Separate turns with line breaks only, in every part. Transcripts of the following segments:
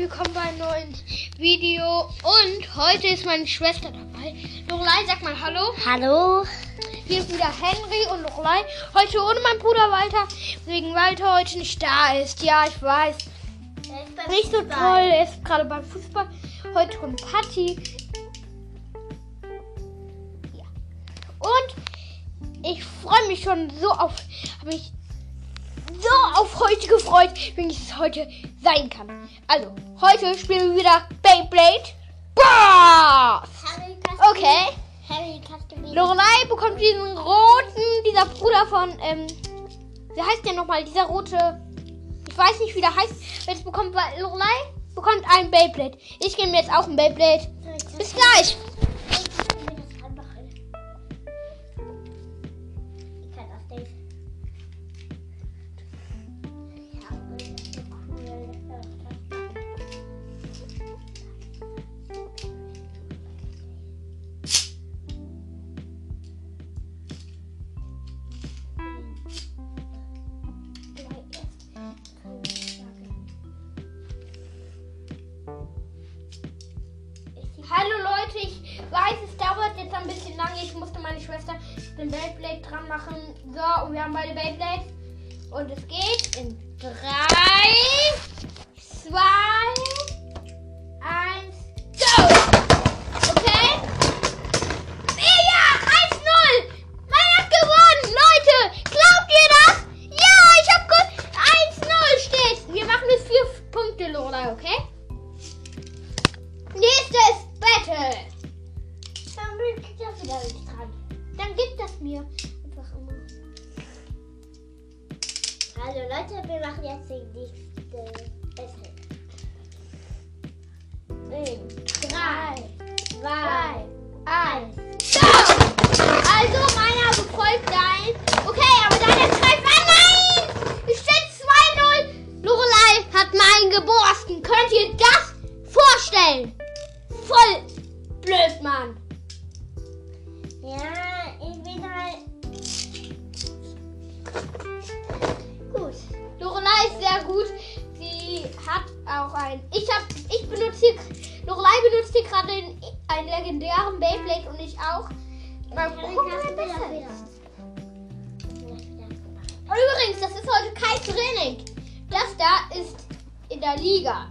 willkommen bei einem neuen Video. Und heute ist meine Schwester dabei. Lorelei, sag mal Hallo.
Hallo.
Hier ist wieder Henry und Lorelei. Heute ohne meinen Bruder Walter, wegen Walter heute nicht da ist. Ja, ich weiß. Nicht so toll, er ist gerade beim Fußball. Heute kommt Patti. Ja. Und ich freue mich schon so auf. Habe mich so auf heute gefreut, wenn es heute sein kann. Also, heute spielen wir wieder Beyblade Bros. Okay. Lorelei bekommt diesen roten, dieser Bruder von, ähm, wie heißt der nochmal? Dieser rote, ich weiß nicht, wie der heißt. Jetzt bekommt Lorelei bekommt ein Beyblade. Ich gebe mir jetzt auch ein Beyblade. Bis gleich. Jetzt ein bisschen lange. Ich musste meine Schwester den Beyblade dran machen. So, und wir haben beide Beyblades. Und es geht in 3, 2, 1, go! Okay? Ja, 1-0! Mein hat gewonnen! Leute, glaubt ihr das? Ja, ich hab gewonnen! 1-0 steht. Wir machen jetzt 4 Punkte, Lorelei, okay?
Leute, wir machen jetzt die nächste Battle. In
Drei,
zwei,
eins, go! Also meiner befolgt dein. Okay, einen, legendären Beyblade und ich auch. Gucken, wer besser. Und übrigens, das ist heute kein Training. Das da ist in der Liga.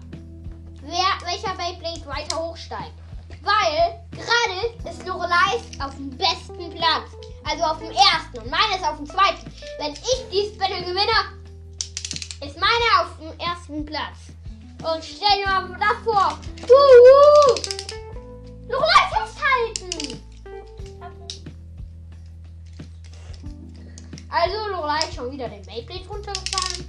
Wer, welcher Beyblade weiter hochsteigt. Weil gerade ist Lorelei auf dem besten Platz. Also auf dem ersten und meine ist auf dem zweiten. Wenn ich dieses Battle gewinne, ist meine auf dem ersten Platz. Und stell dir mal das vor. Juhu! Lorelei festhalten! Also Lorelei hat schon wieder den Beyblade runtergefahren.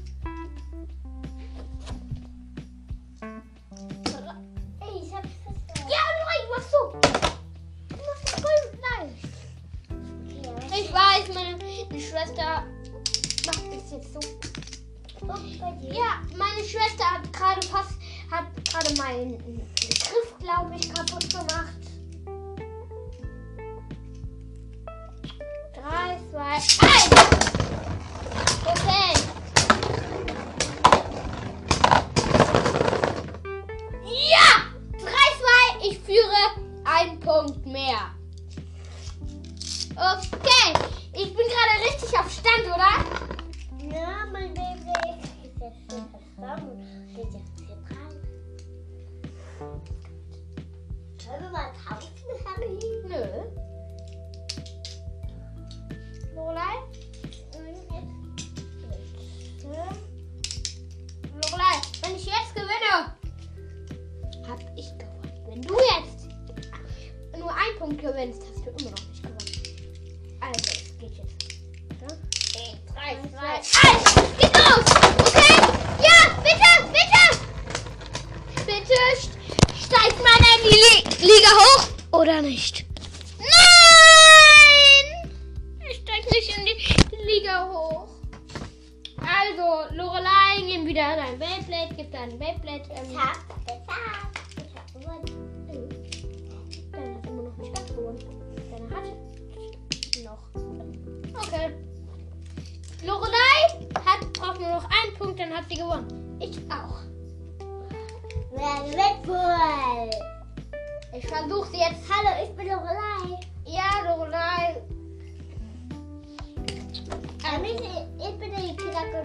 Ey, ich hab festgehalten.
Ja, Lorelei, du machst so. Du machst voll leicht. Ich weiß, meine, Schwester macht das jetzt so. Ja, meine Schwester hat gerade fast, gerade meinen Griff, glaube ich, kaputt gemacht.
3, 2, 1! Sollen wir mal tauschen, Harry?
Nö. Lorelei? Lorelei, wenn ich jetzt gewinne, hab ich gewonnen. Wenn du jetzt nur einen Punkt gewinnst, hast du immer noch nicht gewonnen. Also, es geht jetzt. Ja? In 3, 2, 1, Beyblade, gib dein Beyblade. Ähm,
Ich hab gesagt. Ich hab gewonnen.
Deine hat immer noch nicht ganz gewonnen. Deine hat noch. Okay. Lorelei hat, braucht nur noch einen Punkt, dann hat sie gewonnen. Ich auch.
Wer?
Ich versuche sie jetzt.
Hallo, ich bin Lorelei.
Ja, Lorelei.
Ich, bin die Charakter,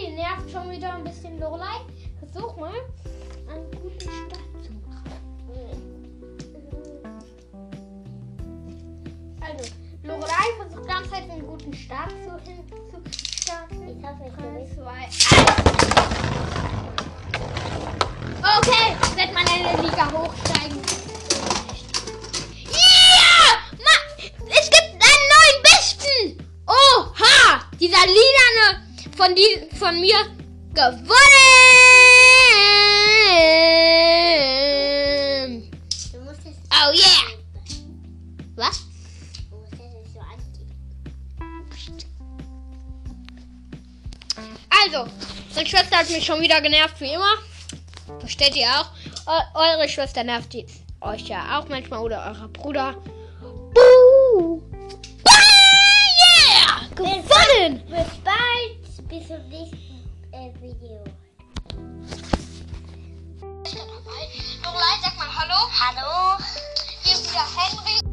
die nervt schon wieder ein bisschen. Lorelei, versuch mal einen guten Start zu machen. Also, Lorelei versucht ganz halt einen guten Start zu, hin, zu starten.
Ich hoffe, ich
Eins, zwei, Okay, wird man in der Liga hochsteigen. Von, die, von mir gewonnen! Oh yeah! Was? Also, meine Schwester hat mich schon wieder genervt, wie immer. Versteht ihr auch? Eu eure Schwester nervt euch ja auch manchmal oder euer Bruder. Buh! Ah, yeah! Gewonnen!
Bis bald. Bis zum nächsten äh, Video.
Bist du dabei? Sag mal Hallo.
Hallo.
Hier ist wieder Henry.